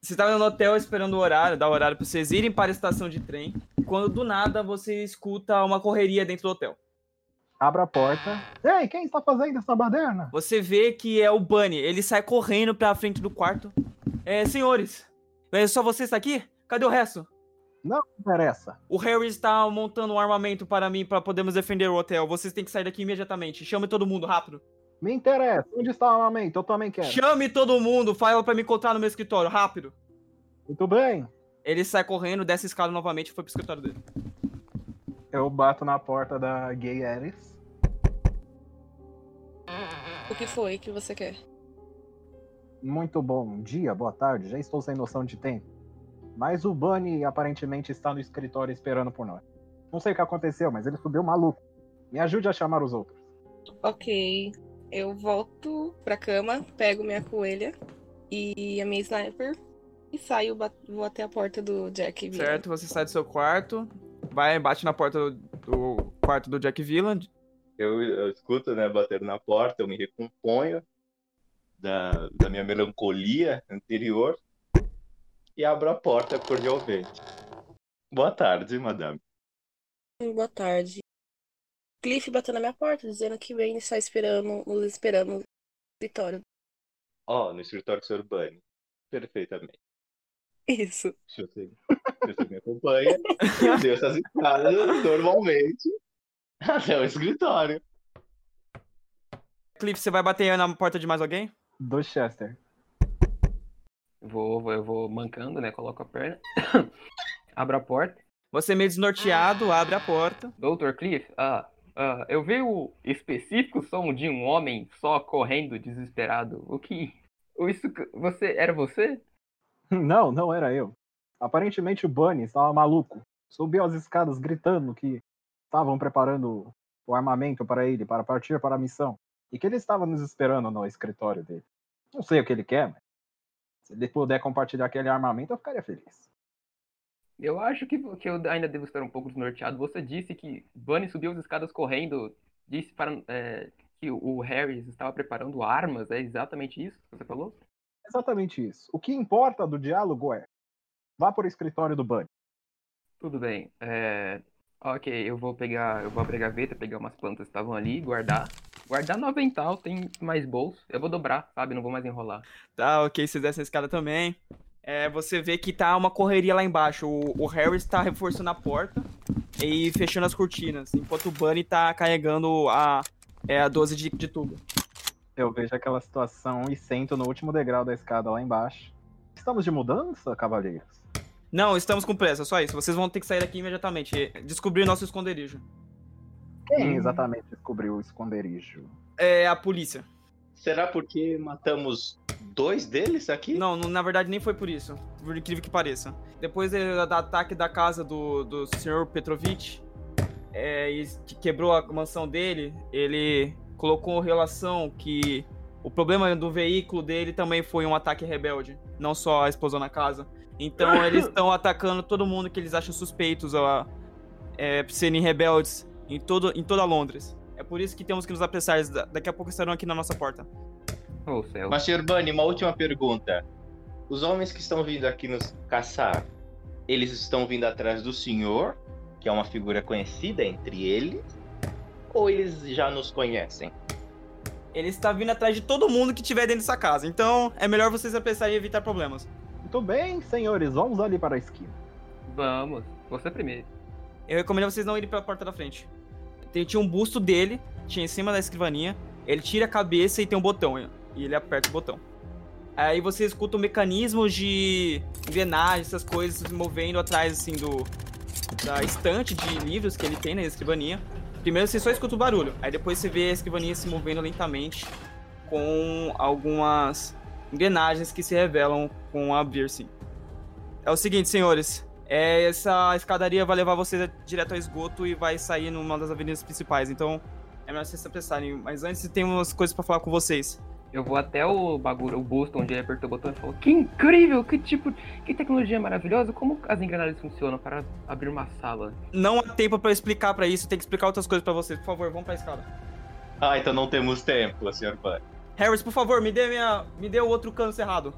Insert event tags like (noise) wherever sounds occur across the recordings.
Você tava no hotel esperando o horário, dá o horário pra vocês irem para a estação de trem, quando do nada você escuta uma correria dentro do hotel. Abra a porta. Ei, quem está fazendo essa baderna? Você vê que é o Bunny, ele sai correndo pra frente do quarto. É, senhores, é só você está aqui? Cadê o resto? Não interessa. O Harry está montando um armamento para mim para podermos defender o hotel. Vocês têm que sair daqui imediatamente. Chame todo mundo, rápido. Me interessa. Onde está o armamento? Eu também quero. Chame todo mundo, fala para me encontrar no meu escritório, rápido. Muito bem. Ele sai correndo, desce a escada novamente e foi pro escritório dele. Eu bato na porta da Gay Ares. O que foi que você quer? Muito bom dia, boa tarde. Já estou sem noção de tempo. Mas o Bunny aparentemente está no escritório esperando por nós. Não sei o que aconteceu, mas ele subiu maluco. Me ajude a chamar os outros. Ok. Eu volto pra cama, pego minha coelha e a minha sniper e saio, vou até a porta do Jack. Villan. Certo, você sai do seu quarto, vai, bate na porta do, do quarto do Jack Villan. Eu, eu escuto, né, bater na porta, eu me recomponho da, da minha melancolia anterior e abro a porta cordialmente. Boa tarde, madame. Boa tarde. Cliff bateu na minha porta, dizendo que vem está esperando, nos esperando no escritório. Ó, no escritório do Sr. Bunny. Perfeitamente. Isso. Se você, se você me acompanha, eu desço as escadas normalmente até o escritório. Cliff, você vai bater na porta de mais alguém? Do Chester. Vou, vou, eu vou mancando, né? Coloco a perna. (coughs) Abro a porta. Você meio desnorteado, abre a porta. Doutor Cliff, ah, ah, eu vi o específico som de um homem só correndo desesperado. O que. Isso. Você. Era você? (laughs) Não, não era eu. Aparentemente o Bunny estava maluco. Subiu as escadas gritando que estavam preparando o armamento para ele, para partir para a missão. E que ele estava nos esperando no escritório dele. Não sei o que ele quer, mas se ele puder compartilhar aquele armamento, eu ficaria feliz. Eu acho que, que eu ainda devo estar um pouco desnorteado. Você disse que Bunny subiu as escadas correndo. Disse para, é, que o Harris estava preparando armas. É exatamente isso que você falou? Exatamente isso. O que importa do diálogo é: vá para o escritório do Bunny. Tudo bem. É, ok, eu vou pegar. Eu vou abrir a gaveta, pegar umas plantas que estavam ali, guardar. Guardar no avental, tem mais bolso. Eu vou dobrar, sabe? Não vou mais enrolar. Tá, ok, você desce a escada também. É, você vê que tá uma correria lá embaixo. O, o Harris tá reforçando a porta e fechando as cortinas, enquanto o Bunny tá carregando a, é, a 12 de, de tubo. Eu vejo aquela situação e sento no último degrau da escada lá embaixo. Estamos de mudança, cavaleiros? Não, estamos com pressa, só isso. Vocês vão ter que sair daqui imediatamente. Descobrir nosso esconderijo. Quem Hum. exatamente descobriu o esconderijo? É a polícia. Será porque matamos dois deles aqui? Não, na verdade nem foi por isso. Por incrível que pareça. Depois do, do ataque da casa do, do Sr. Petrovich, é, e que quebrou a mansão dele, ele colocou relação que o problema do veículo dele também foi um ataque rebelde, não só a explosão na casa. Então (laughs) eles estão atacando todo mundo que eles acham suspeitos a é, serem rebeldes em, todo, em toda Londres. É por isso que temos que nos apressar. Daqui a pouco estarão aqui na nossa porta. Ô, céu. Mas, Sr. Bunny, uma última pergunta. Os homens que estão vindo aqui nos caçar, eles estão vindo atrás do senhor, que é uma figura conhecida entre eles, ou eles já nos conhecem? Ele está vindo atrás de todo mundo que tiver dentro dessa casa. Então é melhor vocês apressarem e evitar problemas. Muito bem, senhores, vamos ali para a esquina. Vamos. Você primeiro. Eu recomendo vocês não irem pela porta da frente. Tem, tinha um busto dele, tinha em cima da escrivaninha. Ele tira a cabeça e tem um botão. E ele aperta o botão. Aí você escuta o mecanismo de engrenagem, essas coisas se movendo atrás, assim, do. Da estante de livros que ele tem na escrivaninha. Primeiro você só escuta o barulho. Aí depois você vê a escrivaninha se movendo lentamente. Com algumas engrenagens que se revelam com abrir-se. É o seguinte, senhores. É, essa escadaria vai levar você direto ao esgoto e vai sair numa das avenidas principais. Então, é melhor vocês se apressarem. Mas antes tem umas coisas pra falar com vocês. Eu vou até o bagulho, o busto onde ele apertou o botão e falou: Que incrível! Que tipo, que tecnologia maravilhosa! Como as engrenagens funcionam para abrir uma sala? Não há tempo pra explicar pra isso, tem que explicar outras coisas pra vocês. Por favor, vamos pra escada. Ah, então não temos tempo, Sr. Bunny. Harris, por favor, me dê minha, me dê o outro cano cerrado.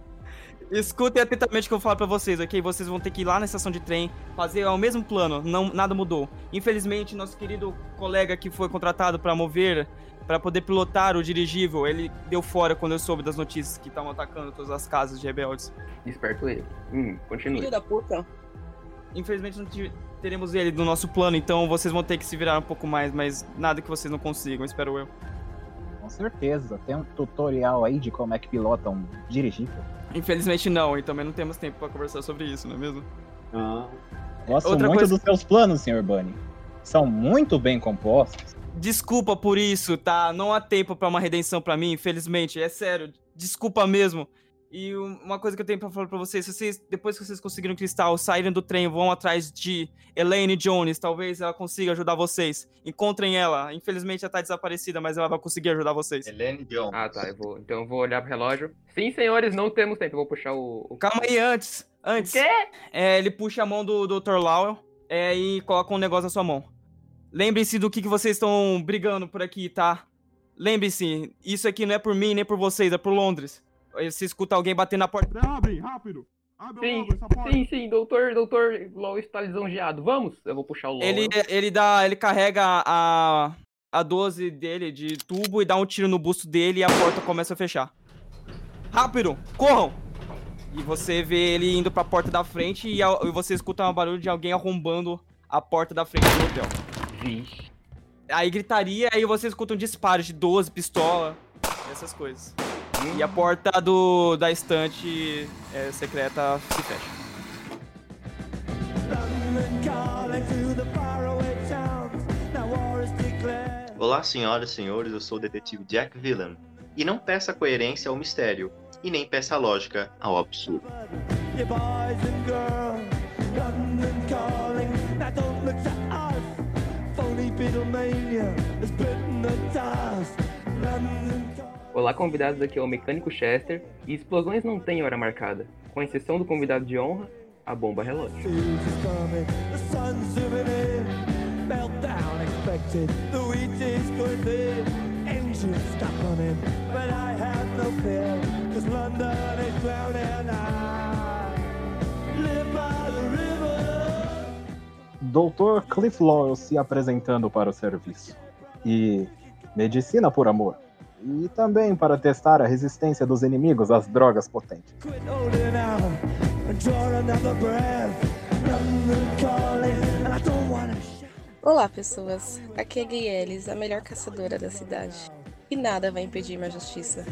Escutem atentamente o que eu vou falar pra vocês, ok? Vocês vão ter que ir lá na estação de trem, fazer o mesmo plano, não, nada mudou. Infelizmente, nosso querido colega que foi contratado pra mover, pra poder pilotar o dirigível, ele deu fora quando eu soube das notícias que estavam atacando todas as casas de rebeldes. Esperto ele. Hum, continue. Filho da puta. Infelizmente, não teremos ele no nosso plano, então vocês vão ter que se virar um pouco mais, mas nada que vocês não consigam, espero eu. Com certeza. Tem um tutorial aí de como é que pilota um dirigível. Infelizmente não, e também não temos tempo pra conversar sobre isso, não é mesmo? Ah, Gosto Outra muito coisa- dos seus planos, Sr. Bunny. São muito bem compostos. Desculpa por isso, tá? Não há tempo pra uma redenção pra mim, infelizmente. É sério, desculpa mesmo. E um- uma coisa que eu tenho pra falar pra vocês, se vocês, depois que vocês conseguiram o cristal, saírem do trem, vão atrás de Elaine Jones, talvez ela consiga ajudar vocês. Encontrem ela. Infelizmente ela tá desaparecida, mas ela vai conseguir ajudar vocês. Helene Jones. Ah, tá. Eu vou, então eu vou olhar pro relógio. Sim, senhores, não temos tempo. Eu vou puxar o. o... Calma aí, antes. Antes. Quê? É, ele puxa a mão do Dr. Lowell é, e coloca um negócio na sua mão. Lembrem-se do que, que vocês estão brigando por aqui, tá? Lembre-se, isso aqui não é por mim nem por vocês, é por Londres. Aí Você escuta alguém bater na porta. Abre, rápido! Abre Sim, logo essa porta! sim, sim, doutor, doutor LOL está lisonjeado. Vamos? Eu vou puxar o LOL. Ele, ele dá. Ele carrega a. A 12 dele de tubo e dá um tiro no busto dele e a porta começa a fechar. Rápido! Corram! E você vê ele indo pra porta da frente e, a- e você escuta um barulho de alguém arrombando a porta da frente do hotel. Vixe. Aí gritaria, aí você escuta um disparo de 12, pistola, essas coisas. E a porta do, da estante é, secreta se fecha. Olá, senhoras e senhores, eu sou o detetive Jack Villan. E não peça coerência ao mistério, e nem peça lógica ao absurdo. Olá, convidados. Aqui é o mecânico Chester. E explosões não têm hora marcada. Com exceção do convidado de honra, a bomba relógio. Dr. Cliff Lowell se apresentando para o serviço. E medicina por amor. E também para testar a resistência dos inimigos às drogas potentes. Olá, pessoas. Aqui é Gay Ellis, a melhor caçadora da cidade. E nada vai impedir minha justiça.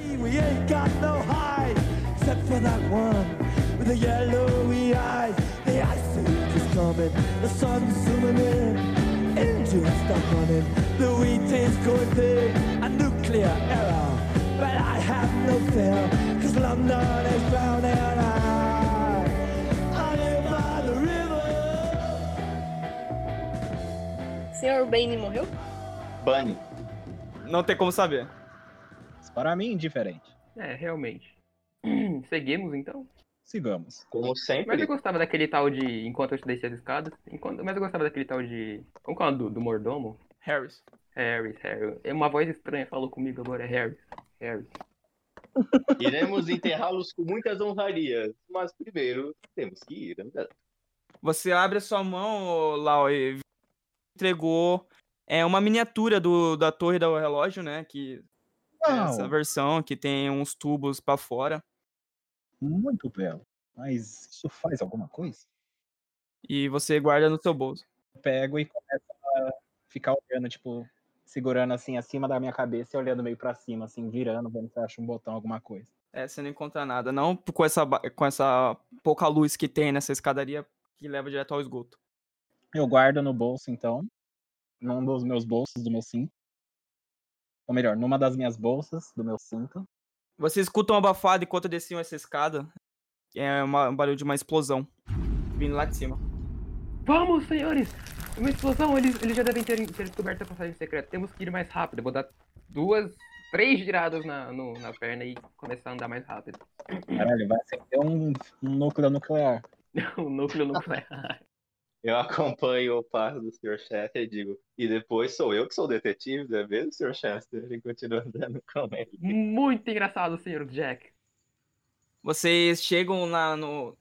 Age is coming, the sun's zooming in. Engines stop running, the wheat is going big. A nuclear error, but I have no fear, cause London is drowning. I, I live by the river. Senhor Bane morreu? Bunny. Não tem como saber. Para mim, indiferente. É, realmente. (clears throat) Seguimos então. Sigamos. Como Mas sempre, eu gostava daquele tal de. Enquanto eu descia as escadas. Enquanto... Mas eu gostava daquele tal de. Como que é o nome do, do mordomo? Harris. Harris, Harris. É Uma voz estranha falou comigo agora, é Harris. Harris. (laughs) iremos enterrá-los com muitas honrarias. Mas primeiro, temos que ir andando. Você abre a sua mão, Lau, e entregou é, uma miniatura do, da torre do relógio, né? Que é essa versão que tem uns tubos pra fora. Muito belo. Mas isso faz alguma coisa? E você guarda no seu bolso. Pego e começo a ficar olhando, tipo, segurando assim acima da minha cabeça e olhando meio pra cima, assim, virando, vendo se eu acho um botão, alguma coisa. É, você não encontra nada. Não com essa, com essa pouca luz que tem nessa escadaria que leva direto ao esgoto. Eu guardo no bolso, então, num dos meus bolsos do meu cinto. Ou melhor, numa das minhas bolsas do meu cinto. Você escuta uma abafada enquanto desciam essa escada. É uma- um barulho de uma explosão. Vindo lá de cima. Vamos, senhores! Uma explosão, eles, eles já devem ter, ter descoberto a passagem secreta. Temos que ir mais rápido. Eu vou dar duas, três giradas na, no- na perna e começar a andar mais rápido. Caralho, vai acender um, um núcleo nuclear. o (laughs) núcleo nuclear. Eu acompanho o passo do Sr. Chester e digo, e depois sou eu que sou o detetive, não é mesmo, Sr. Chester? Ele continua andando com ele. Muito engraçado, senhor Jack. Vocês chegam na, no.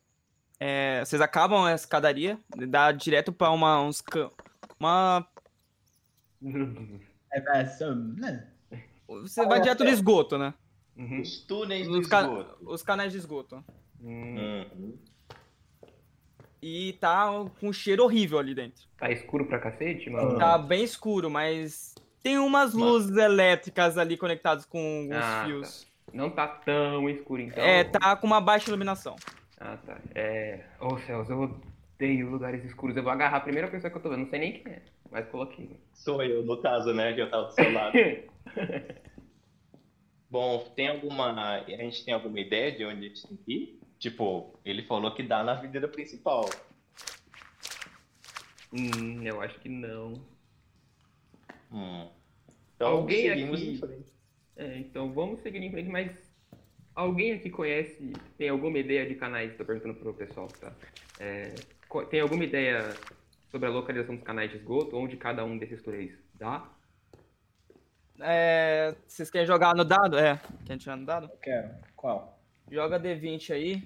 é, vocês acabam a escadaria, dá direto pra uma. Uns, uma É, é, né? você vai direto no esgoto, né? Uhum. Os túneis ca- esgoto. Os canais de esgoto. Hum, Uhum. E tá com um cheiro horrível ali dentro. Tá escuro pra cacete, mano? Tá bem escuro, mas tem umas luzes elétricas ali conectadas com os Ah, fios. Não tá tão escuro, então. É, tá com uma baixa iluminação. Ah, tá. É. Ô, céus, eu odeio lugares escuros. Eu vou agarrar a primeira pessoa que eu tô vendo. Não sei nem quem é, mas coloquei. Sou eu, no caso, né? Que eu tava do seu lado. (laughs) Bom, tem alguma. A gente tem alguma ideia de onde a gente tem que ir? Tipo, ele falou que dá na avenida principal. hum, eu acho que não. Hum. Então, Alguém seguimos aqui- em frente. É, então vamos seguir em frente, mas alguém aqui conhece, tem alguma ideia de canais? Tô perguntando pro pessoal, tá? É, tem alguma ideia sobre a localização dos canais de esgoto, onde cada um desses túneis dá? É, vocês querem jogar no dado? É, querem tirar no dado? Eu quero. Qual? Joga D20 aí.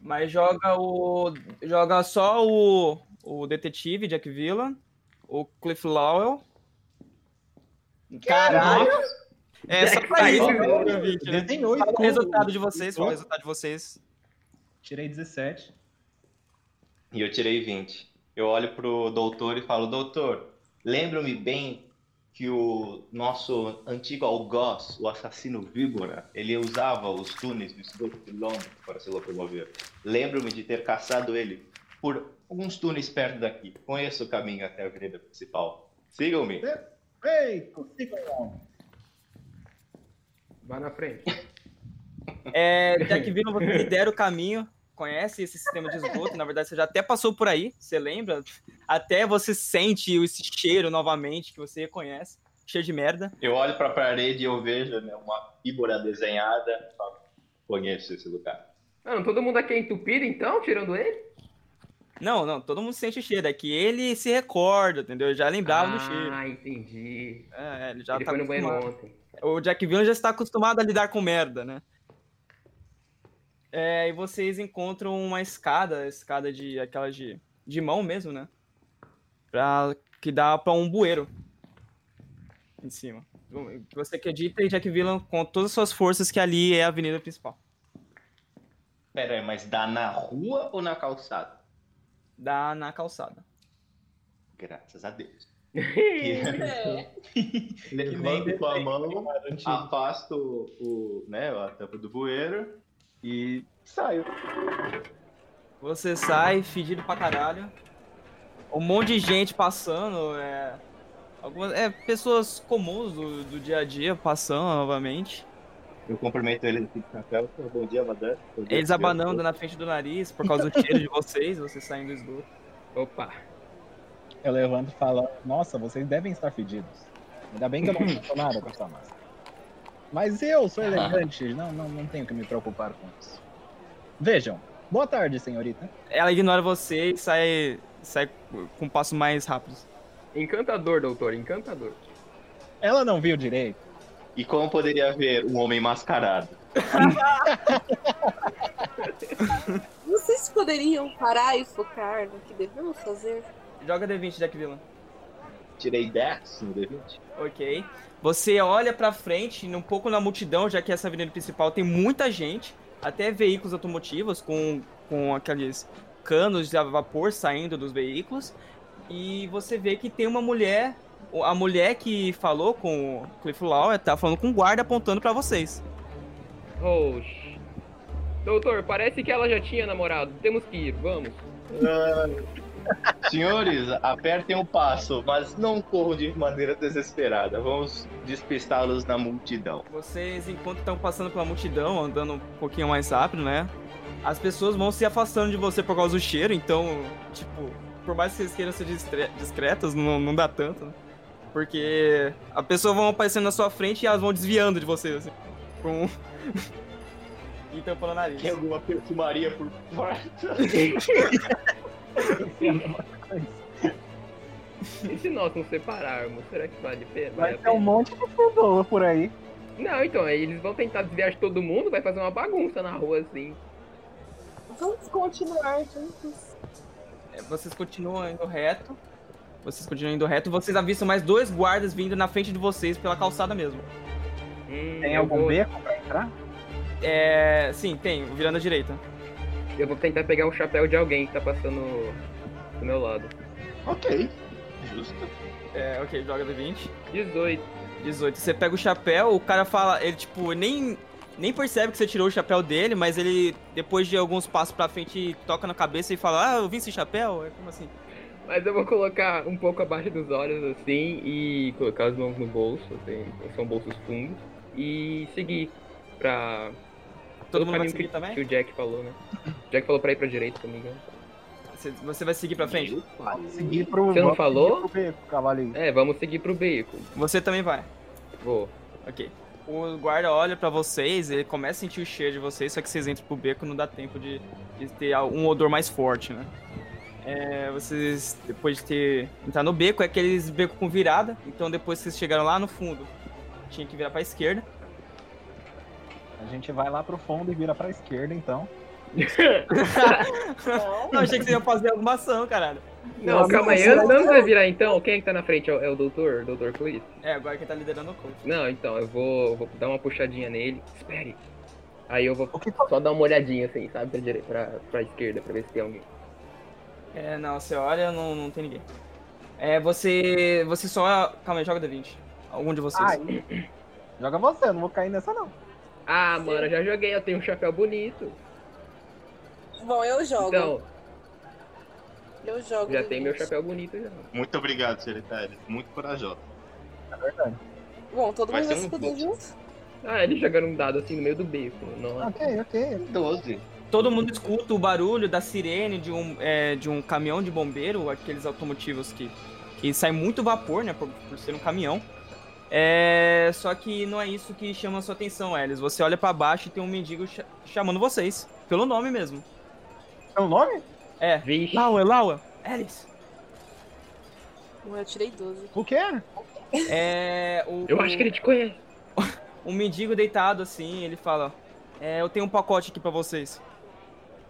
Mas joga o. Joga só o. O detetive Jack Villan. O Cliff Lowell. Caralho! É, só pra isso. D20, né? Tem oito. Fala o resultado de vocês, fala o resultado de vocês. Tirei 17. E eu tirei 20. Eu olho pro doutor e falo, doutor, lembro-me bem que o nosso antigo algoz, o assassino víbora, ele usava os túneis do esgoto de Londres para se locomover. Lembro-me de ter caçado ele por alguns túneis perto daqui. Conheço o caminho até a avenida principal. Sigam-me. Ei, consigo não. Vai na frente. É, Jack Villan, você lidera o caminho, conhece esse sistema de esgoto, na verdade você já até passou por aí, você lembra? Até você sente esse cheiro novamente, que você reconhece, cheiro de merda. Eu olho para a parede e eu vejo né, uma víbora desenhada. Conheço esse lugar. Mano, todo mundo aqui é entupido então, tirando ele? Não, não, todo mundo sente o cheiro, é que ele se recorda, entendeu? Ele já lembrava do cheiro. Ah, entendi. É, ele já ele tá foi no banheiro ontem. O Jack Villan já está acostumado a lidar com merda, né? É, e vocês encontram uma escada, escada de aquela de, de mão mesmo, né? Pra, que dá pra um bueiro em cima. Você acredita em Jack Villan com todas as suas forças que ali é a avenida principal. Pera aí, mas dá na rua ou na calçada? Dá na calçada. Graças a Deus. (laughs) (laughs) É. Levanto com a mão, afasto o, né, a tampa do bueiro e saio. Você sai fedido pra caralho. Um monte de gente passando, é. Algumas, é, pessoas comuns do, do dia a dia passando novamente. Eu cumprimento eles aqui de café. Bom dia, madame. Eles abanando na frente do nariz por causa do cheiro de vocês, vocês saindo do esgoto. Opa. Eu levanto e falo, nossa, vocês devem estar fedidos. Ainda bem que eu não (laughs) faço nada com essa máscara. Mas eu sou elegante, não, não, não tenho que me preocupar com isso. Vejam, boa tarde, senhorita. Ela ignora você e sai, sai com passos mais rápidos. Encantador, doutor, encantador. Ela não viu direito. E como poderia haver um homem mascarado? (laughs) Vocês poderiam parar e focar no que devemos fazer? Joga D20, Jack Villan. Tirei 10 no D20. Ok. Você olha pra frente, um pouco na multidão, já que essa avenida principal tem muita gente, até veículos automotivos com, com aqueles canos de vapor saindo dos veículos. E você vê que tem uma mulher, a mulher que falou com o Cliff Law, tá falando com o guarda apontando pra vocês. Oxi. Doutor, parece que ela já tinha namorado. Temos que ir, vamos. Senhores, apertem o passo, mas não corram de maneira desesperada. Vamos despistá-los na multidão. Vocês, enquanto estão passando pela multidão, andando um pouquinho mais rápido, né? As pessoas vão se afastando de você por causa do cheiro, então, tipo, por mais que vocês queiram ser discretas, não, não dá tanto, né? Porque a pessoa vão aparecendo na sua frente e elas vão desviando de você, assim. Com... (laughs) e tampando o nariz. Tem alguma perfumaria por perto? (laughs) E se nós nos separarmos, será que vale a pena? Vai ter um monte de pessoa por aí. Não, então, aí eles vão tentar desviar de todo mundo, vai fazer uma bagunça na rua, assim. Vamos continuar juntos. É, Vocês continuam indo reto. Vocês continuam indo reto. Vocês avistam mais dois guardas vindo na frente de vocês pela calçada mesmo. Hum, Tem algum vou- beco pra entrar? É. Sim, tem, virando à direita. Eu vou tentar pegar o chapéu de alguém que tá passando do meu lado. Ok. Justo. É, ok, joga D20. 18. 18. Você pega o chapéu, o cara fala, ele tipo, nem, nem percebe que você tirou o chapéu dele, mas ele, depois de alguns passos pra frente, toca na cabeça e fala, ah, eu vi esse chapéu? É como assim? Mas eu vou colocar um pouco abaixo dos olhos, assim, e colocar as mãos no bolso, assim, são bolsos fundos, e seguir pra... Todo pelo mundo vai seguir que, também? que o Jack falou, né? Jack falou pra ir pra direita, se não me engano. Você, você vai seguir pra frente? Seguir pro. Você não vamos falou? beco, cavaleiro. É, vamos seguir pro beco. Você também vai. Vou. Ok. O guarda olha pra vocês, ele começa a sentir o cheiro de vocês, só que vocês entram pro beco não dá tempo de, de ter um odor mais forte, né? É, vocês, depois de ter entrar no beco, é aqueles beco com virada, então depois que vocês chegaram lá no fundo, tinha que virar pra esquerda. A gente vai lá pro fundo e vira pra esquerda, então. Não. (laughs) Não, achei que você ia fazer alguma ação, caralho. Não, Não, calma aí, não, antes antes de virar então, quem é que tá na frente? É o, é o doutor? Doutor Cliff? É, agora quem tá liderando é o coach. Não, então, eu vou, vou dar uma puxadinha nele. Espere. Aí eu vou só dar uma olhadinha assim, sabe, pra, direita, pra, pra esquerda, pra ver se tem alguém. É, não, você olha, não, não tem ninguém. É, você. Você só. Calma aí, joga D20. Algum de vocês. Ai, joga você, eu não vou cair nessa não. Ah, mano, eu já joguei, eu tenho um chapéu bonito. Bom, eu jogo. Então, eu jogo. já tem meu chapéu bonito já. Muito obrigado, Seritário. Muito corajoso. É verdade. Bom, todo Vai mundo vai se fuder junto. Ah, eles jogaram um dado assim no meio do beco. Não, Ok, ok. 12. Todo mundo escuta o barulho da sirene de um, é, de um caminhão de bombeiro, aqueles automotivos que, que sai muito vapor, né, por, por ser um caminhão. É, só que não é isso que chama a sua atenção, Elis. Você olha pra baixo e tem um mendigo cha- chamando vocês, pelo nome mesmo. É nome? É, Vixe. Laua, Laua, Elis. Eu tirei 12. O quê? É, o, Eu acho que ele te conhece. um mendigo deitado assim, ele fala: é, Eu tenho um pacote aqui pra vocês.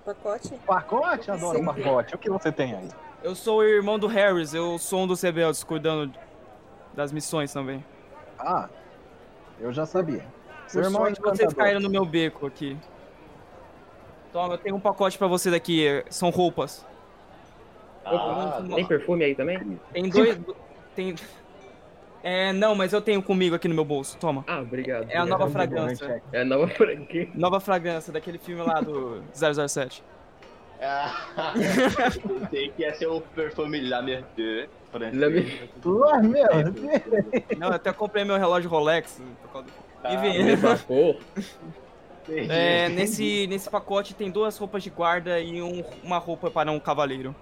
Pacote? Pacote? Adoro Sim. pacote. O que você tem aí? Eu sou o irmão do Harris, eu sou um dos rebeldes, cuidando das missões também. Ah, eu já sabia. Seu irmão é sorte, vocês caíram no meu beco aqui. Toma, eu tenho um pacote pra vocês aqui, é, são roupas. Ah, Tem perfume aí também? Tem dois. tem. É, não, mas eu tenho comigo aqui no meu bolso, toma. Ah, obrigado. É a nova fragrância. É a nova franquia. Nova fragrância daquele filme lá do 007. Ah, (laughs) pensei que ia ser o perfume La Merde. francês. La Mer- Ah, meu Deus. Não, eu até comprei meu relógio Rolex. por causa do- Ah, Enfim. Evapor. (laughs) É, nesse, nesse pacote tem duas roupas de guarda e um- uma roupa para um cavaleiro.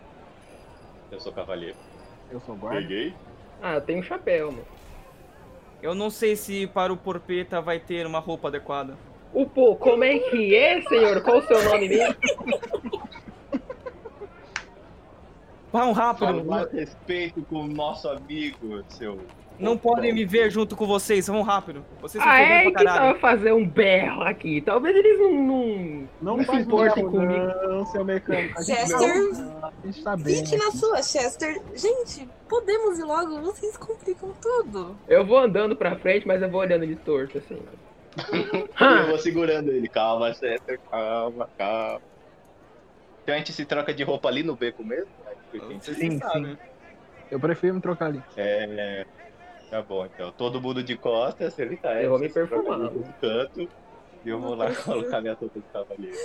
Eu sou cavaleiro. Eu sou guarda. Peguei. Ah, eu tenho um chapéu, mano. Eu não sei se para o Porpeta vai ter uma roupa adequada. O pô, como é que é, senhor? Qual o seu nome mesmo? Vão Fala rápido! mais respeito com o nosso amigo, seu. Não podem me ver junto com vocês, vão rápido. Vocês são Ah, é que tava fazer um berro aqui. Talvez eles não. não... Não, Não se importem comigo. Não, seu mecânico. Chester, a gente tá bem. fique na sua, Chester. Gente, podemos ir logo? Vocês complicam tudo. Eu vou andando pra frente, mas eu vou olhando ele torto, assim. (laughs) Eu vou segurando ele. Calma, Chester, calma, calma. Então a gente se troca de roupa ali no beco mesmo? Vocês Sim, sabem. Eu prefiro me trocar ali. É. Tá bom, então. Todo mundo de costas, ele tá. Eu vou me se troca perfumar. canto. E eu vou lá colocar minha roupa de cavaleiro.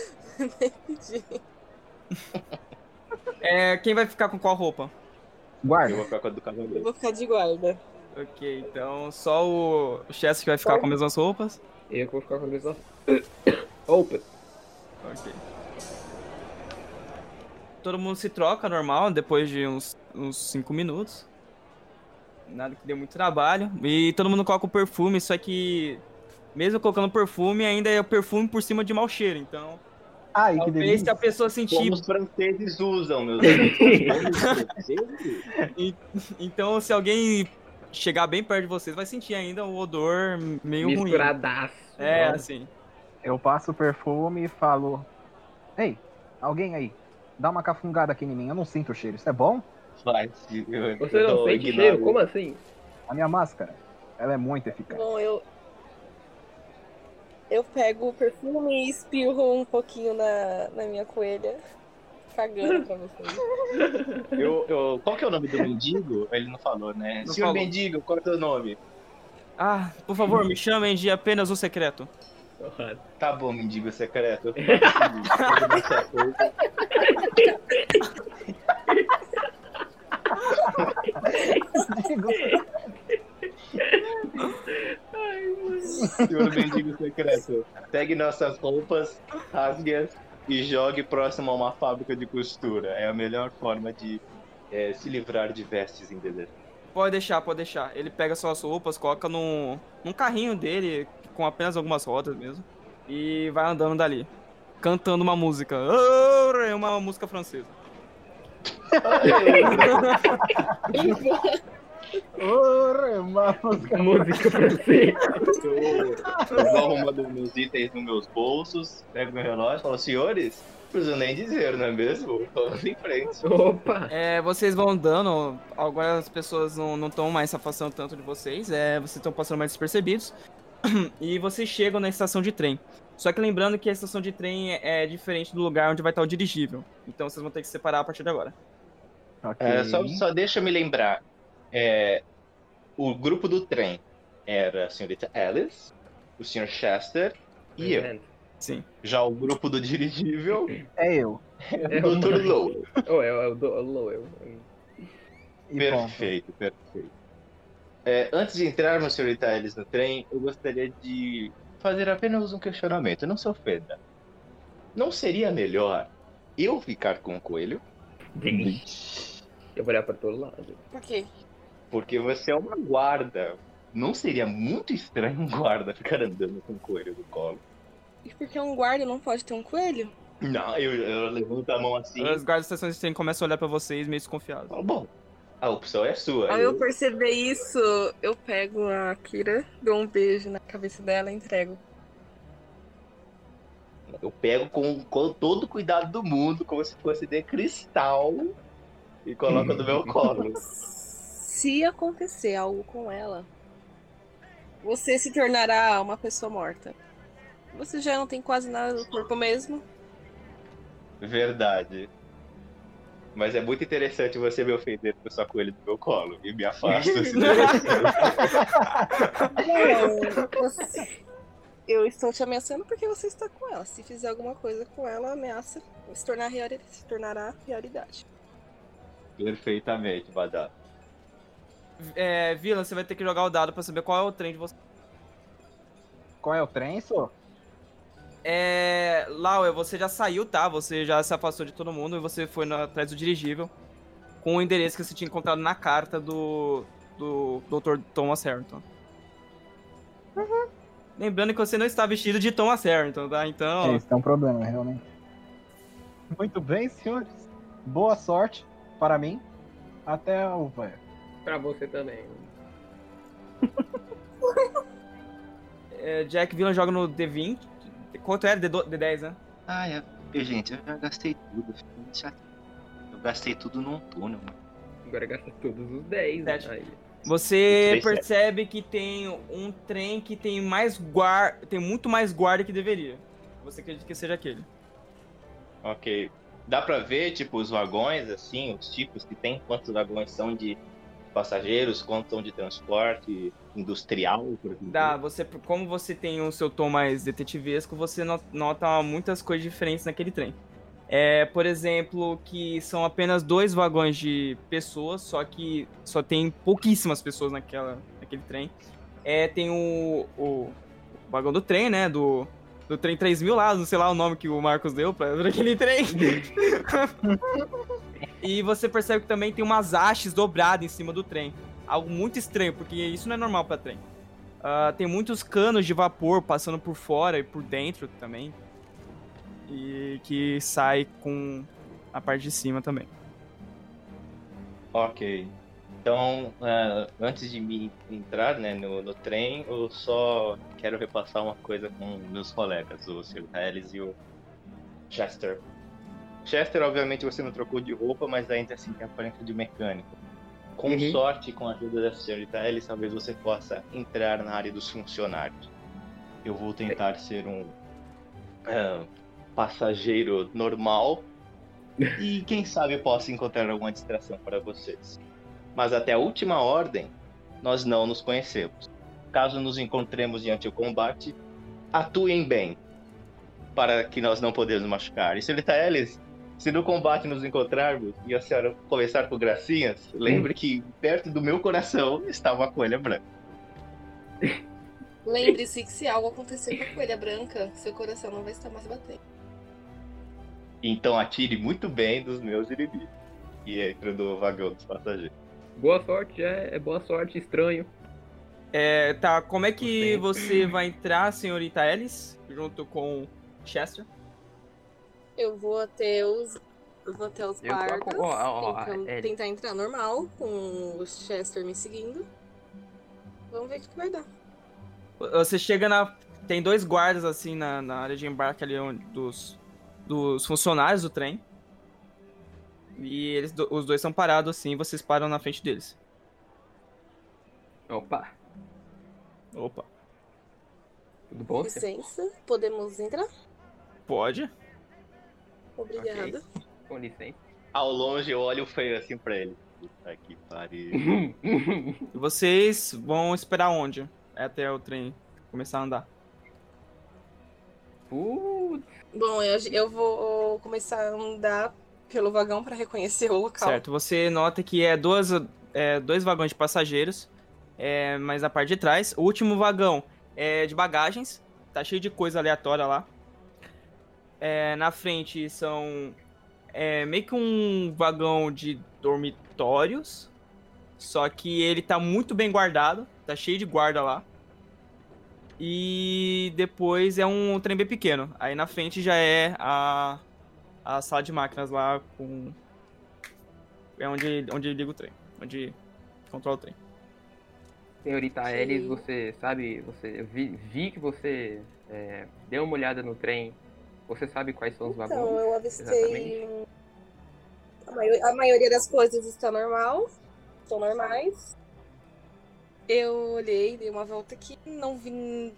É, quem vai ficar com qual roupa? Eu Guarda. vou ficar com a do Eu cavaleiro. vou ficar de guarda. Ok, então só o Chess que vai ficar com as mesmas roupas. Eu que vou ficar com a mesma. Opa! (coughs) Ok. Todo mundo se troca normal, depois de uns 5 minutos. Nada que dê muito trabalho. E todo mundo coloca o perfume, só que mesmo colocando perfume, ainda é o perfume por cima de mau cheiro. Então, Ai, que talvez se delícia. a pessoa sentir. Como os franceses usam, meus (laughs) amigos. Como os (laughs) franceses. Então, se alguém chegar bem perto de vocês, vai sentir ainda o odor meio ruim. Misturadaço. É, Nossa. assim. Eu passo o perfume e falo: Ei, alguém aí, dá uma cafungada aqui em mim, eu não sinto o cheiro, isso é bom? Eu, Você não sente ignoro. cheiro? Como assim? A minha máscara, ela é muito eficaz. Bom, eu. Eu pego o perfume e espirro um pouquinho na, na minha coelha. Cagando pra vocês. (laughs) Eu, eu- qual que é o nome do mendigo? Ele não falou, né? Não Senhor falou. mendigo, qual é o teu nome? Ah, por favor, me chamem de apenas o secreto. Tá bom, mendigo secreto. (laughs) Senhor mendigo secreto, pegue nossas roupas, rasgue-as e jogue próximo a uma fábrica de costura. É a melhor forma de eh, se livrar de vestes indesejadas. Pode deixar, pode deixar. Ele pega suas roupas, coloca num, num carrinho dele, com apenas algumas rodas mesmo, e vai andando dali, cantando uma música. Oh, É uma música francesa. (laughs) (laughs) (laughs) Música francesa. Eu, eu vou arrumando meus itens nos meus bolsos, pego meu relógio e falo, senhores, preciso nem dizer, não é mesmo? Vamos em frente. Opa! É, vocês vão andando, agora as pessoas não estão mais se afastando tanto de vocês, é, vocês estão passando mais despercebidos, (clears throat) e vocês chegam na estação de trem. Só que lembrando que a estação de trem é, é diferente do lugar onde vai estar o dirigível, então vocês vão ter que se separar a partir de agora. Ok. É, só, só deixa eu me lembrar. É, o grupo do trem era a senhorita Alice, o senhor Chester e eu. Sim. Já o grupo do dirigível É eu. é o Dr. Lowe. Oh, é o do- o Lowell. E pronto. Perfeito, perfeito. É, antes de entrarmos, senhorita Alice, no trem, eu gostaria de fazer apenas um questionamento. Não se ofenda. Não seria melhor eu ficar com o coelho? Eu vou olhar pra todo lado. Por quê? Porque você é uma guarda. Não seria muito estranho um guarda ficar andando com o coelho no colo? E porque um guarda não pode ter um coelho? Não, eu, eu levanto a mão assim. Os guardas da estação de trem começam a olhar pra vocês meio desconfiados. falo, Bom, a opção é sua. Ao eu perceber isso, eu pego a Kira, dou um beijo na cabeça dela e entrego. Eu pego com, com todo o cuidado do mundo, como se fosse de cristal, e coloco no meu (laughs) colo. Se acontecer algo com ela, você se tornará uma pessoa morta. Você já não tem quase nada do corpo mesmo. Verdade. Mas é muito interessante você me ofender com sua coelho do meu colo. E me afasta. assim. (laughs) Eu estou te ameaçando porque você está com ela. Se fizer alguma coisa com ela, a ameaça se, tornar se tornará realidade. Perfeitamente, Badá. É, Vila, você vai ter que jogar o dado pra saber qual é o trem de você. Qual é o trem, só? É. Lauer, você já saiu, tá? Você já se afastou de todo mundo e você foi na- atrás do dirigível com o endereço que você tinha encontrado na carta do. do Dr. Thomas Harrington. Lembrando que você não está vestido de Thomas Harrington, tá? Então. Esse é um problema, realmente. Muito bem, senhores. Boa sorte para mim. Até o. Pra você também. (laughs) é, Jack Villan joga no D20. Quanto era? D do- D10, né? Ah, é. E, gente, eu já gastei tudo. Eu gastei tudo num túnel, mano. Agora gasta todos os 10. Sete. Aí. Você percebe que tem um trem que tem mais guarda. Tem muito mais guarda que deveria. Você acredita que seja aquele. Ok. Dá pra ver, tipo, os vagões, assim, os tipos que tem, quantos vagões são de passageiros, quantos são de transporte industrial, por exemplo. Dá, você, como você tem o seu tom mais detetivesco, você no- nota muitas coisas diferentes naquele trem. É, por exemplo, que são apenas dois vagões de pessoas, só que só tem pouquíssimas pessoas naquela, naquele trem. É, tem o, o vagão do trem, né? Do, do trem 3000 lá, não sei lá o nome que o Marcos deu pra, pra aquele trem. (laughs) e você percebe que também tem umas hastes dobradas em cima do trem. Algo muito estranho, porque isso não é normal pra trem. Ah, tem muitos canos de vapor passando por fora e por dentro também. E que sai com a parte de cima também. Ok. Então, ah, antes de me entrar né, no, no trem, eu só quero repassar uma coisa com meus colegas, o Sr. Ellis e o Chester. Chester, obviamente, você não trocou de roupa, mas ainda assim tem aparência de mecânico. Com Uhum. sorte, com a ajuda da senhorita Ellis, talvez você possa entrar na área dos funcionários. Eu vou tentar ser um ah, passageiro normal (laughs) e quem sabe possa encontrar alguma distração para vocês. Mas até a última ordem, nós não nos conhecemos. Caso nos encontremos diante do combate, atuem bem, para que nós não podemos machucar. E senhorita Ellis, se no combate nos encontrarmos e a senhora começar com gracinhas, lembre que perto do meu coração está uma coelha branca. Lembre-se que se algo acontecer com a coelha branca, seu coração não vai estar mais batendo. Então atire muito bem dos meus inimigos. E entra do vagão dos passageiros. Boa sorte, é, é boa sorte, estranho. É, tá, como é que Sim. você vai entrar, senhorita Ellis, junto com Chester? Eu vou até os. Eu vou até os guardas. com- ó, ó, ó, então, é- tentar entrar normal, com o Chester me seguindo. Vamos ver o que vai dar. Você chega na. Tem dois guardas assim na, na área de embarque ali onde, dos, dos funcionários do trem. E eles, os dois são parados assim, e vocês param na frente deles. Opa, Opa. tudo bom? Licença, podemos entrar? Pode? Obrigada. Com licença. Ao longe eu olho feio assim pra ele. Puta que pariu. (laughs) Vocês vão esperar onde? Até o trem começar a andar. Putz, Bom, eu, eu vou começar a andar pelo vagão pra reconhecer o local. Certo, você nota que é, duas, é dois vagões de passageiros, é, mas na parte de trás. O último vagão é de bagagens, tá cheio de coisa aleatória lá. É, na frente são é, meio que um vagão de dormitórios, só que ele tá muito bem guardado, tá cheio de guarda lá. E depois é um trem bem pequeno. Aí na frente já é a, a sala de máquinas lá com é onde, onde liga o trem. Onde controla o trem. senhorita. Ellis, você sabe, você eu vi, vi que você é, deu uma olhada no trem. Você sabe quais são os Então, vagões? eu avistei. Um- A, maio- a maioria das coisas está normal. Estão normais. Eu olhei, dei uma volta aqui, não vi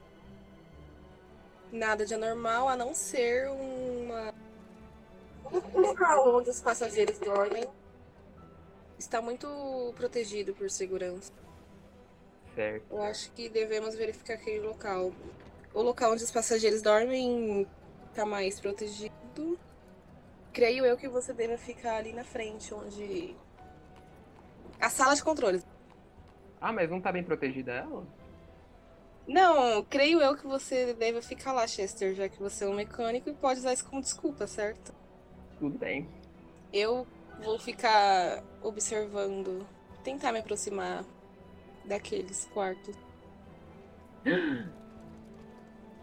nada de anormal, a não ser uma. Um local onde os passageiros dormem. Está muito protegido por segurança. Certo. Eu acho que devemos verificar aquele local. O local onde os passageiros dormem tá mais protegido. Creio eu que você deve ficar ali na frente, onde. A sala de controles. Ah, mas não tá bem protegida ela? Não, creio eu que você deve ficar lá, Chester, já que você é um mecânico e pode usar isso como desculpa, certo? Tudo bem. Eu vou ficar observando, tentar me aproximar daqueles quartos. (laughs)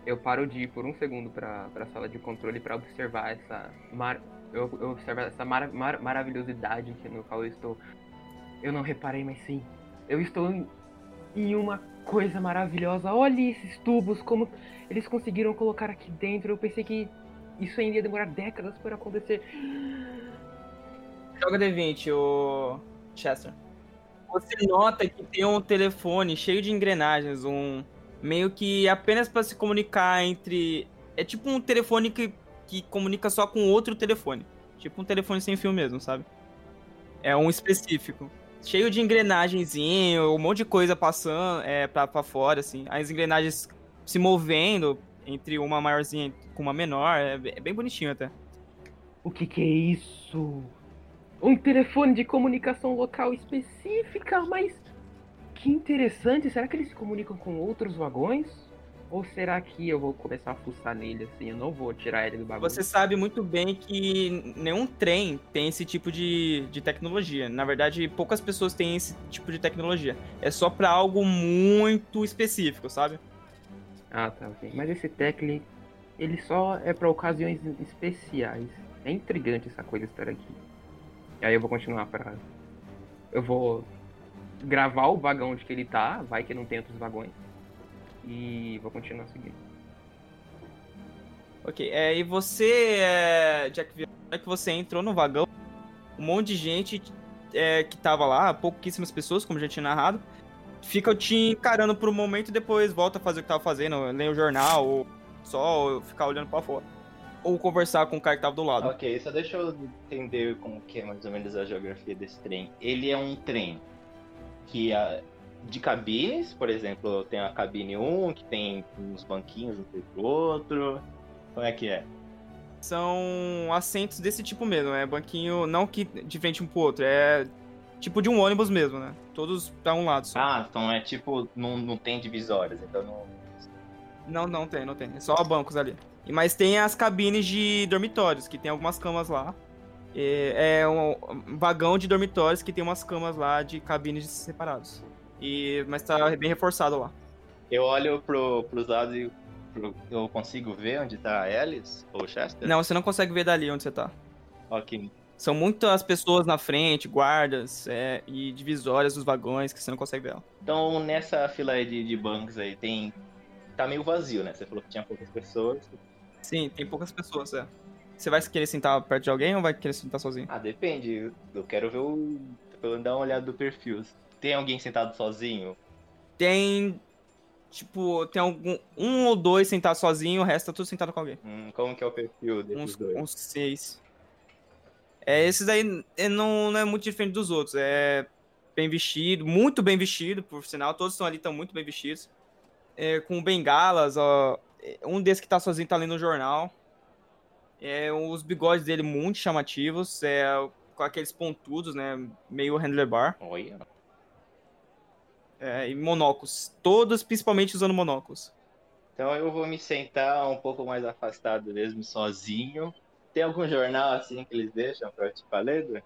Eu paro de ir por um segundo pra, pra sala de controle pra observar essa. Mar... Eu, eu observar essa mar, mar- maravilhosidade que no qual eu estou. Eu não reparei, mas sim. Eu estou em, em uma coisa maravilhosa. Olha esses tubos, como eles conseguiram colocar aqui dentro. Eu pensei que isso ainda ia demorar décadas para acontecer. Joga D20, o Chester. Você nota que tem um telefone cheio de engrenagens, um meio que apenas para se comunicar entre é tipo um telefone que, que comunica só com outro telefone, tipo um telefone sem fio mesmo, sabe? É um específico, cheio de engrenagenzinho, um monte de coisa passando é para para fora assim, as engrenagens se movendo entre uma maiorzinha com uma menor, é é bem bonitinho até. O que, que é isso? Um telefone de comunicação local específica, mas que interessante. Será que eles se comunicam com outros vagões? Ou será que eu vou começar a fuçar nele assim? Eu não vou tirar ele do bagulho. Você sabe muito bem que nenhum trem tem esse tipo de, de tecnologia. Na verdade, poucas pessoas têm esse tipo de tecnologia. É só pra algo muito específico, sabe? Ah, tá, ok. Mas esse Tecli, ele só é pra ocasiões especiais. É intrigante essa coisa estar aqui. E aí eu vou continuar pra. Eu vou gravar o vagão onde que ele tá, vai que não tem outros vagões. E vou continuar seguindo. Ok, é, e você, é, Jack, hora que você entrou no vagão, um monte de gente é, que tava lá, pouquíssimas pessoas, como já tinha narrado, fica te encarando por um momento e depois volta a fazer o que tava fazendo, ler o jornal, ou só ficar olhando pra fora. Ou conversar com o cara que tava do lado. Ok, só deixa eu entender como que é mais ou menos a geografia desse trem. Ele é um trem que é de cabines, por exemplo, tem a cabine 1, que tem uns banquinhos um pro outro. Como é que é? São assentos desse tipo mesmo, é banquinho, não que de frente um pro outro, é tipo de um ônibus mesmo, né? Todos pra um lado só. Ah, então é tipo, não, não tem divisórias, então não. Não, não tem, não tem. É só bancos ali. E- Mas tem as cabines de dormitórios, que tem algumas camas lá. É, é um vagão de dormitórios que tem umas camas lá de cabines separados. E, mas tá bem reforçado lá. Eu olho pro, pros lados e pro- eu consigo ver onde tá a Alice ou o Chester? Não, você não consegue ver dali onde você tá. Ok. São muitas pessoas na frente, guardas é, e divisórias dos vagões que você não consegue ver ela. Então nessa fila aí de, de bancos aí tem. Tá meio vazio, né? Você falou que tinha poucas pessoas. Sim, tem poucas pessoas, é. Você vai querer sentar perto de alguém ou vai querer sentar sozinho? Ah, depende. Eu quero ver o. Pelo dar uma olhada do perfil. Tem alguém sentado sozinho? Tem. Tipo, tem algum. Um ou dois sentados sozinho, o resto tá tudo sentado com alguém. Hum, como que é o perfil desses Uns, dois? uns seis. É, esses daí é, não, não é muito diferente dos outros. É bem vestido, muito bem vestido, por sinal. Todos estão ali, estão muito bem vestidos. É, com bengalas, ó. Um desses que tá sozinho tá lendo o jornal. É, os bigodes dele muito chamativos. É, com aqueles pontudos, né? Meio handlebar. Olha. É, e monóculos. Todos principalmente usando monóculos. Então eu vou me sentar um pouco mais afastado mesmo, sozinho. Tem algum jornal assim que eles deixam pra eu te ler?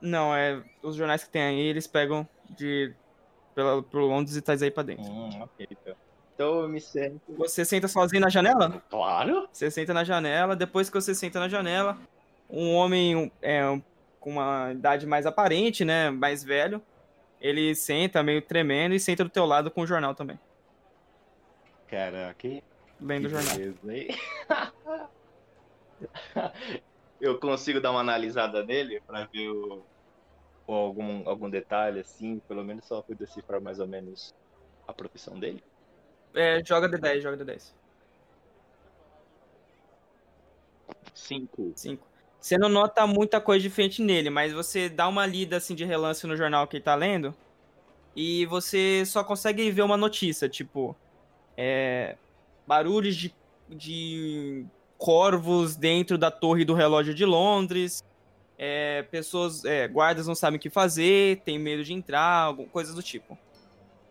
Não, é. Os jornais que tem aí, eles pegam de. Pela, pro Londres e traz aí pra dentro. Hum, ok, então. Então eu me sento. Você senta sozinho na janela? Claro! Você senta na janela, depois que você senta na janela, um homem é, com uma idade mais aparente, né? Mais velho. Ele senta meio tremendo e senta do teu lado com o jornal também. Caraca, que Lendo o jornal. (laughs) eu consigo dar uma analisada nele pra ver o, ou algum, algum detalhe assim, pelo menos só pra decifrar mais ou menos a profissão dele. É, joga D10, joga D10. Cinco. 5. Você não nota muita coisa diferente nele, mas você dá uma lida assim de relance no jornal que ele tá lendo e você só consegue ver uma notícia, tipo, é, barulhos de, de corvos dentro da torre do relógio de Londres, é, pessoas, é, guardas não sabem o que fazer, tem medo de entrar, coisas do tipo.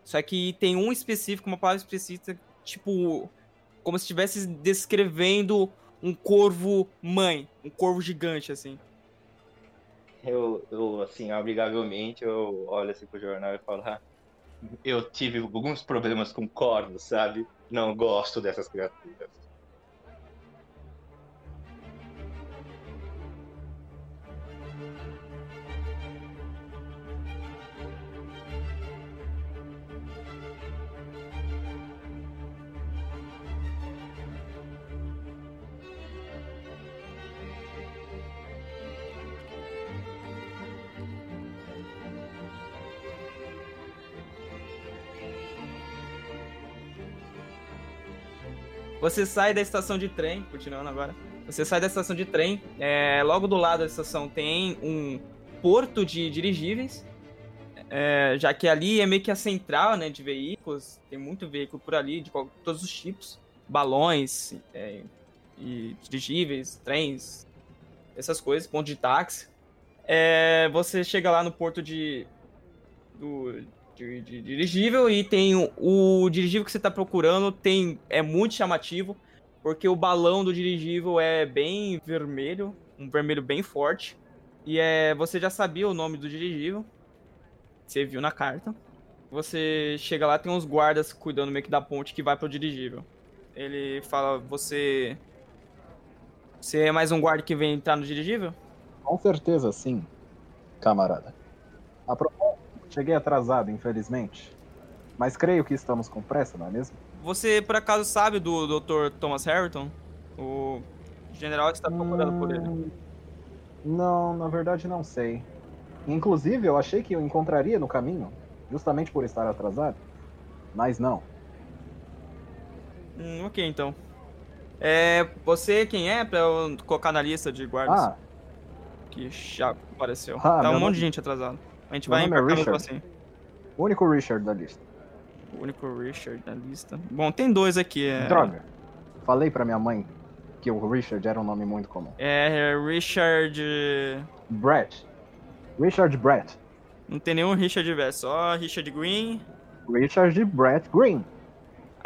Só que tem um específico, uma palavra específica, tipo, como se estivesse descrevendo um corvo mãe, um corvo gigante, assim. Eu, eu, assim, obrigavelmente, eu olho assim pro jornal e falo, ah, eu tive alguns problemas com corvos, sabe? Não gosto dessas criaturas. Você sai da estação de trem, continuando agora. Você sai da estação de trem, é, logo do lado da estação tem um porto de dirigíveis, é, já que ali é meio que a central né, de veículos, tem muito veículo por ali, de todos os tipos, balões, é, e dirigíveis, trens, essas coisas, ponto de táxi. É, você chega lá no porto de, do, de, de dirigível e tem o, o dirigível que você está procurando tem é muito chamativo porque o balão do dirigível é bem vermelho, um vermelho bem forte. E é, você já sabia o nome do dirigível. Você viu na carta. Você chega lá, tem uns guardas cuidando meio que da ponte que vai pro dirigível. Ele fala, você. Você é mais um guarda que vem entrar no dirigível? Com certeza, sim, camarada. A propósito, Cheguei atrasado, infelizmente. Mas creio que estamos com pressa, não é mesmo? Você, por acaso, sabe do Dr. Thomas Harrington? O general que está procurando por ele. Hum, Não, na verdade não sei. Inclusive, eu achei que eu encontraria no caminho, justamente por estar atrasado. Mas não. Hum, ok, então. É, você quem é pra eu colocar na lista de guardas Ah, que já apareceu? Ah, tá um monte nome- de gente atrasado. A gente meu vai nome é Richard. assim. o único Richard da lista. O único Richard na lista. Bom, tem dois aqui. É, Droga. Falei pra minha mãe que o Richard era um nome muito comum. É Richard. Brett. Richard Brett. Não tem nenhum Richard Vess, só Richard Green. Richard Brett Green.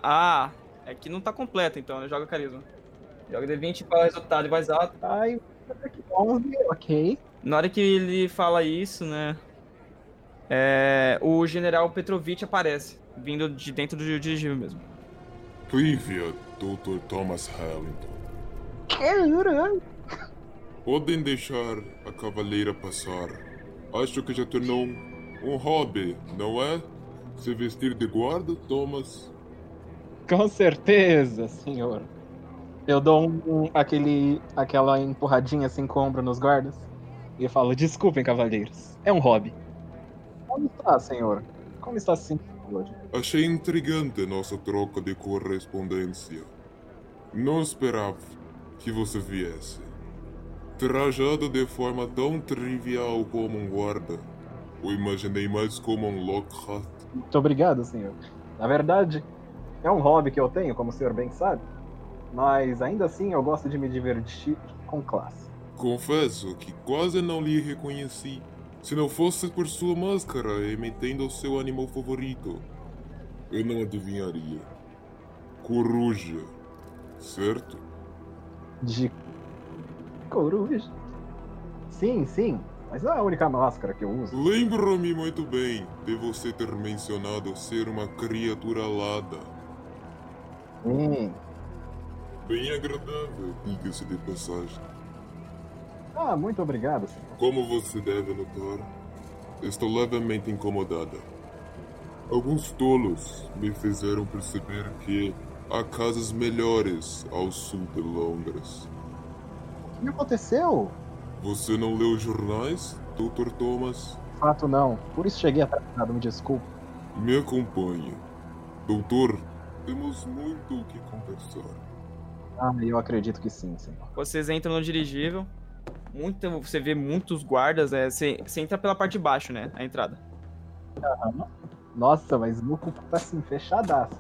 Ah, é que não tá completo então, né? Joga carisma. Joga D20 para o resultado mais alto. Ai, que 11, ok. Na hora que ele fala isso, né? É, o general Petrovich aparece, vindo de dentro do dirigível mesmo. Privia, Dr. Thomas Harrington. Caramba. Podem deixar a cavaleira passar. Acho que já tornou um hobby, não é? Se vestir de guarda, Thomas? Com certeza, senhor. Eu dou um, aquele, aquela empurradinha assim com o ombro nos guardas e falo: Desculpem, cavalheiros. É um hobby. Como está, senhor? Como está se sentindo hoje? Achei intrigante nossa troca de correspondência. Não esperava que você viesse. Trajado de forma tão trivial como um guarda, o imaginei mais como um Lockhart. Muito obrigado, senhor. Na verdade, é um hobby que eu tenho, como o senhor bem sabe. Mas ainda assim eu gosto de me divertir com classe. Confesso que quase não lhe reconheci. Se não fosse por sua máscara emitendo o seu animal favorito, eu não adivinharia. Coruja, certo? De coruja. Sim, sim. Mas não é a única máscara que eu uso. Lembro-me muito bem de você ter mencionado ser uma criatura alada. Sim. Bem agradável, diga-se de passagem. Ah, muito obrigado, senhor. Como você deve notar, estou levemente incomodada. Alguns tolos me fizeram perceber que há casas melhores ao sul de Londres. O que aconteceu? Você não leu os jornais, Dr. Thomas? Fato, não. Por isso cheguei atrasado, me desculpe. Me acompanhe. Doutor, temos muito o que conversar. Ah, eu acredito que sim, senhor. Vocês entram no dirigível. Muita, você vê muitos guardas. É, você, você entra pela parte de baixo, né? A entrada. Nossa, mas o cu tá assim, fechadaço.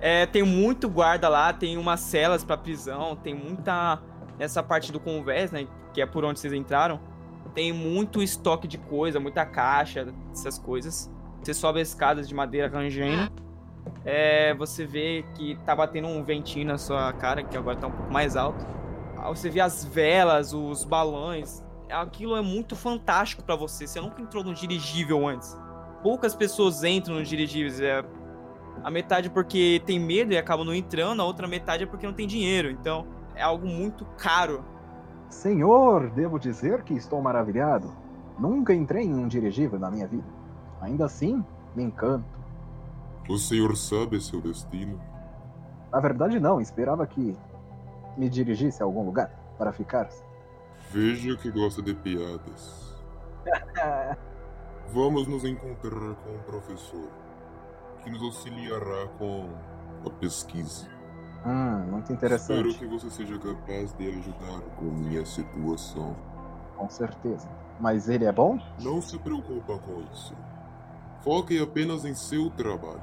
É, tem muito guarda lá, tem umas celas pra prisão, tem muita. Nessa parte do convés, né? Que é por onde vocês entraram. Tem muito estoque de coisa, muita caixa, essas coisas. Você sobe as escadas de madeira rangendo. É, você vê que tá batendo um ventinho na sua cara, que agora tá um pouco mais alto. Você vê as velas, os balões. Aquilo é muito fantástico pra você. Você nunca entrou num dirigível antes. Poucas pessoas entram nos dirigíveis. É, a metade porque tem medo e acaba não entrando, a outra metade é porque não tem dinheiro. Então, é algo muito caro. Senhor, devo dizer que estou maravilhado. Nunca entrei em um dirigível na minha vida. Ainda assim, me encanto. O senhor sabe seu destino? Na verdade, não. Esperava que me dirigisse a algum lugar para ficar. Vejo que gosta de piadas. (laughs) Vamos nos encontrar com o professor, que nos auxiliará com a pesquisa. Hum, muito Espero interessante. que você seja capaz de ajudar com minha situação. Com certeza. Mas ele é bom? Não se preocupa com isso. Foque apenas em seu trabalho.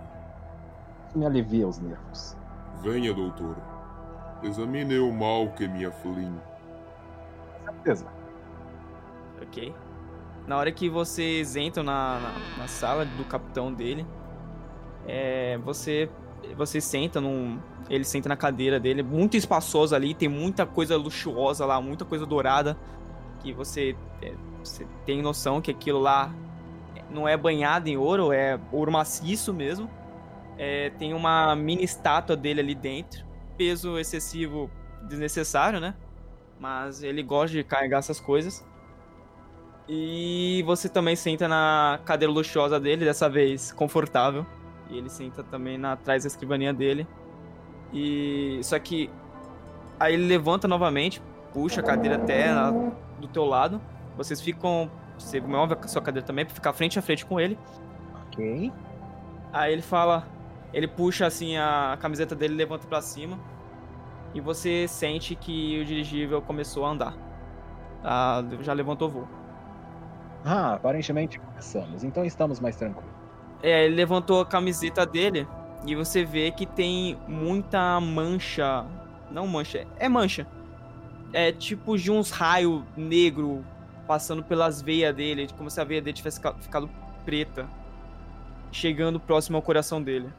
Me alivia os nervos. Venha, doutor. Examine o mal que me aflige. Com certeza. Ok? Na hora que vocês entram na, na, na sala do capitão dele, é, você você senta num. Ele senta na cadeira dele, é muito espaçoso ali, tem muita coisa luxuosa lá, muita coisa dourada, que você, é, você tem noção que aquilo lá não é banhado em ouro, é ouro maciço mesmo. É, tem uma mini estátua dele ali dentro, peso excessivo desnecessário, né? Mas ele gosta de carregar essas coisas. E você também senta na cadeira luxuosa dele, dessa vez confortável. E ele senta também na, atrás da escrivaninha dele. E. Só que. Aí ele levanta novamente, puxa a cadeira até na- do teu lado. Vocês ficam. Você move a sua cadeira também pra ficar frente a frente com ele. Ok. Aí ele fala. Ele puxa assim a camiseta dele, levanta pra cima. E você sente que o dirigível começou a andar. Ah, já levantou voo. Ah, aparentemente começamos. Então estamos mais tranquilos. É, ele levantou a camiseta dele e você vê que tem muita mancha. Não mancha, é mancha. É tipo de uns raios negro passando pelas veias dele, como se a veia dele tivesse fica- ficado preta. Chegando próximo ao coração dele.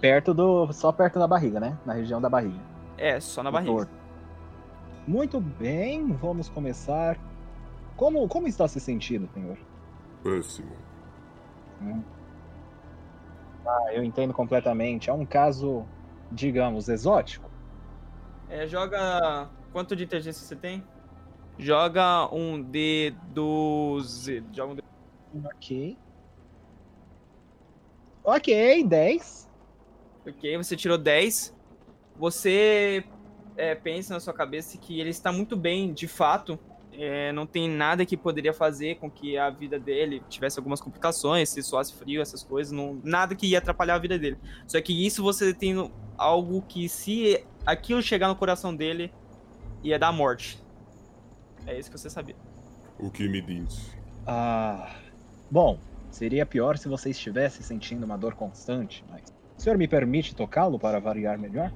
Perto do. Só perto da barriga, né? Na região da barriga. É, só na barriga. torto. Muito bem, vamos começar. Como, como está se sentindo, senhor? Péssimo. Ah, eu entendo completamente. É um caso, digamos, exótico. É, joga. Quanto de inteligência você tem? Joga um D12. Joga um D... Ok. Ok, 10. Ok, você tirou 10. Você é, pensa na sua cabeça que ele está muito bem, de fato. É, não tem nada que poderia fazer com que a vida dele tivesse algumas complicações, se soasse frio, essas coisas. Não, nada que ia atrapalhar a vida dele. Só que isso você tem algo que, se aquilo chegar no coração dele, ia dar morte. É isso que você sabia. O que me diz? Ah. Bom, seria pior se você estivesse sentindo uma dor constante, mas. O senhor me permite tocá-lo para variar melhor?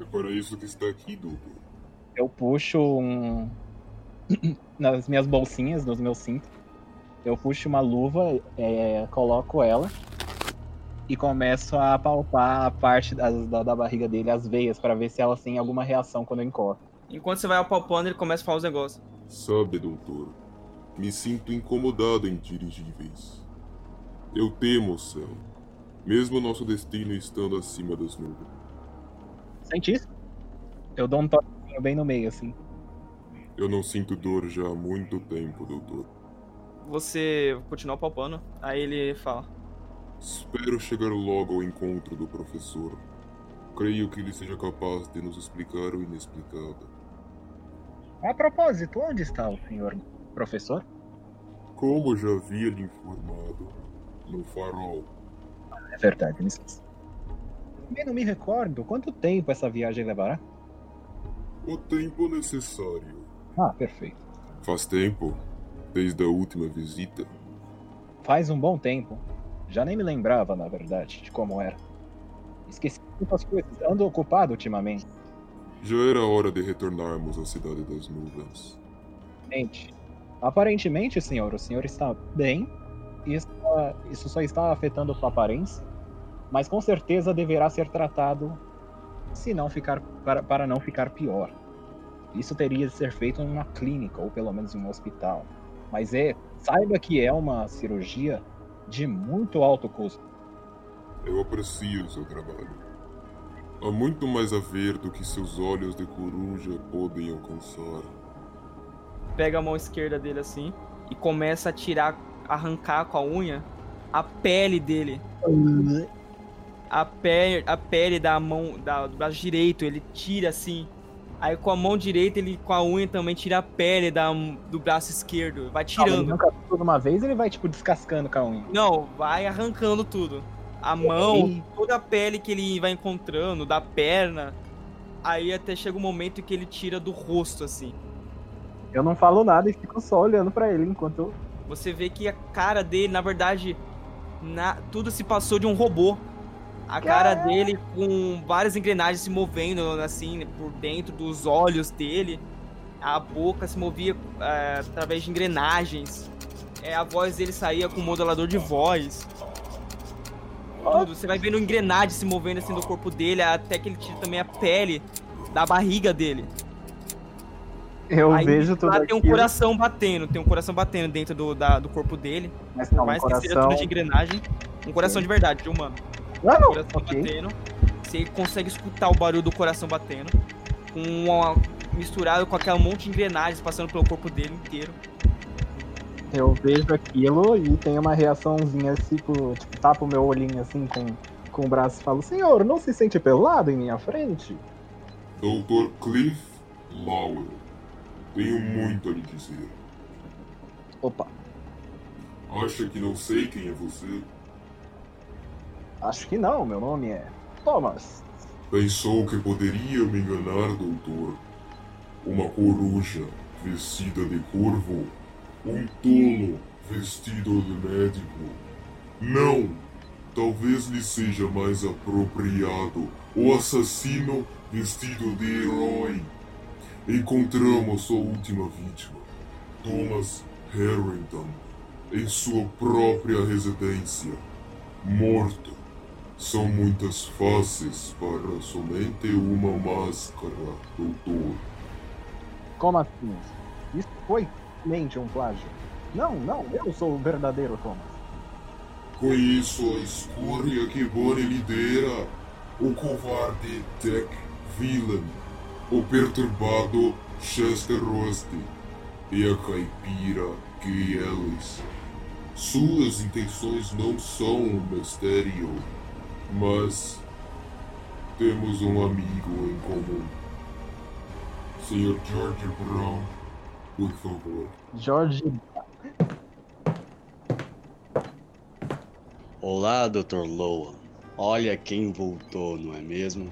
É para isso que está aqui, doutor. Eu puxo um. (clears throat) Nas minhas bolsinhas, nos meus cintos. Eu puxo uma luva, é, coloco ela e começo a palpar a parte da, da, da barriga dele, as veias, para ver se elas têm alguma reação quando eu encosto. Enquanto você vai apalpando, ele começa a falar os negócios. Sabe, doutor, me sinto incomodado em dirigíveis. Eu temo o céu, mesmo nosso destino estando acima das nuvens. Sente isso? Eu dou um toquinho bem no meio, assim. Eu não sinto dor já há muito tempo, doutor. Você continua apalpando, aí ele fala. Espero chegar logo ao encontro do professor. Creio que ele seja capaz de nos explicar o inexplicável. A propósito, onde está o senhor professor? Como já havia lhe informado, no farol. É verdade, me esqueci. Também não me recordo quanto tempo essa viagem levará. O tempo necessário. Ah, perfeito. Faz tempo, desde a última visita. Faz um bom tempo. Já nem me lembrava, na verdade, de como era. Esqueci muitas coisas. Ando ocupado ultimamente. Já era hora de retornarmos à cidade das nuvens. Gente, aparentemente, senhor, o senhor está bem. Está- isso só está afetando sua aparência. Mas com certeza deverá ser tratado se não ficar, para, para não ficar pior. Isso teria de ser feito em uma clínica, ou pelo menos em um hospital. Mas é, saiba que é uma cirurgia de muito alto custo. Eu aprecio o seu trabalho. Há muito mais a ver do que seus olhos de coruja podem alcançar. Pega a mão esquerda dele assim e começa a tirar, arrancar com a unha a pele dele. A, a pele da mão, da, do braço direito, ele tira assim. Aí com a mão direita, ele com a unha também tira a pele da, do braço esquerdo. Vai tirando. nunca tudo uma vez ele vai, tipo, descascando com a unha. Não, vai arrancando tudo. A mão, Ei. toda a pele que ele vai encontrando, da perna. Aí até chega um momento que ele tira do rosto, assim. Eu não falo nada e fico só olhando pra ele enquanto eu. Você vê que a cara dele, na verdade, na- tudo se passou de um robô. A cara dele com várias engrenagens se movendo, assim, por dentro dos olhos dele. A boca se movia é, através de engrenagens. É, a voz dele saía com modulador de voz. Tudo. Você vai vendo engrenagens se movendo assim do corpo dele, até que ele tira também a pele da barriga dele. Eu Aí vejo tudo lá tem um coração batendo, tem um coração batendo dentro do, da- do corpo dele. mas não, Por um mais que seja coração. tudo de engrenagem. Um coração de verdade, de humano. Ah, não, coração ok. batendo. Você consegue escutar o barulho do coração batendo. Com uma- misturado com aquela monte de engrenagens passando pelo corpo dele inteiro. Eu vejo aquilo e tenho uma reaçãozinha, tipo, tipo tapo meu olhinho assim com, com o braço e falo, senhor, não se sente pelado em minha frente? Dr. Cliff Lowell, tenho muito a lhe dizer. Opa, Acha que não sei quem é você? Acho que não, meu nome é Thomas. Pensou que poderia me enganar, doutor? Uma coruja vestida de corvo? Um tolo vestido de médico? Não! Talvez lhe seja mais apropriado o assassino vestido de herói. Encontramos sua última vítima, Thomas Harrington, em sua própria residência, morto. São muitas faces para somente uma máscara, doutor. Como assim? Isso foi mente um plágio. Não, não, eu sou o verdadeiro Thomas. Conheço a escória que Bonnie lidera, o covarde Tech Villain, o perturbado Chester Rusty e a caipira Kay Ellis. Suas intenções não são um mistério, mas temos um amigo em comum. Sr. George Brown, por favor. Jorge, Olá, Dr. Lowan. Olha quem voltou, não é mesmo?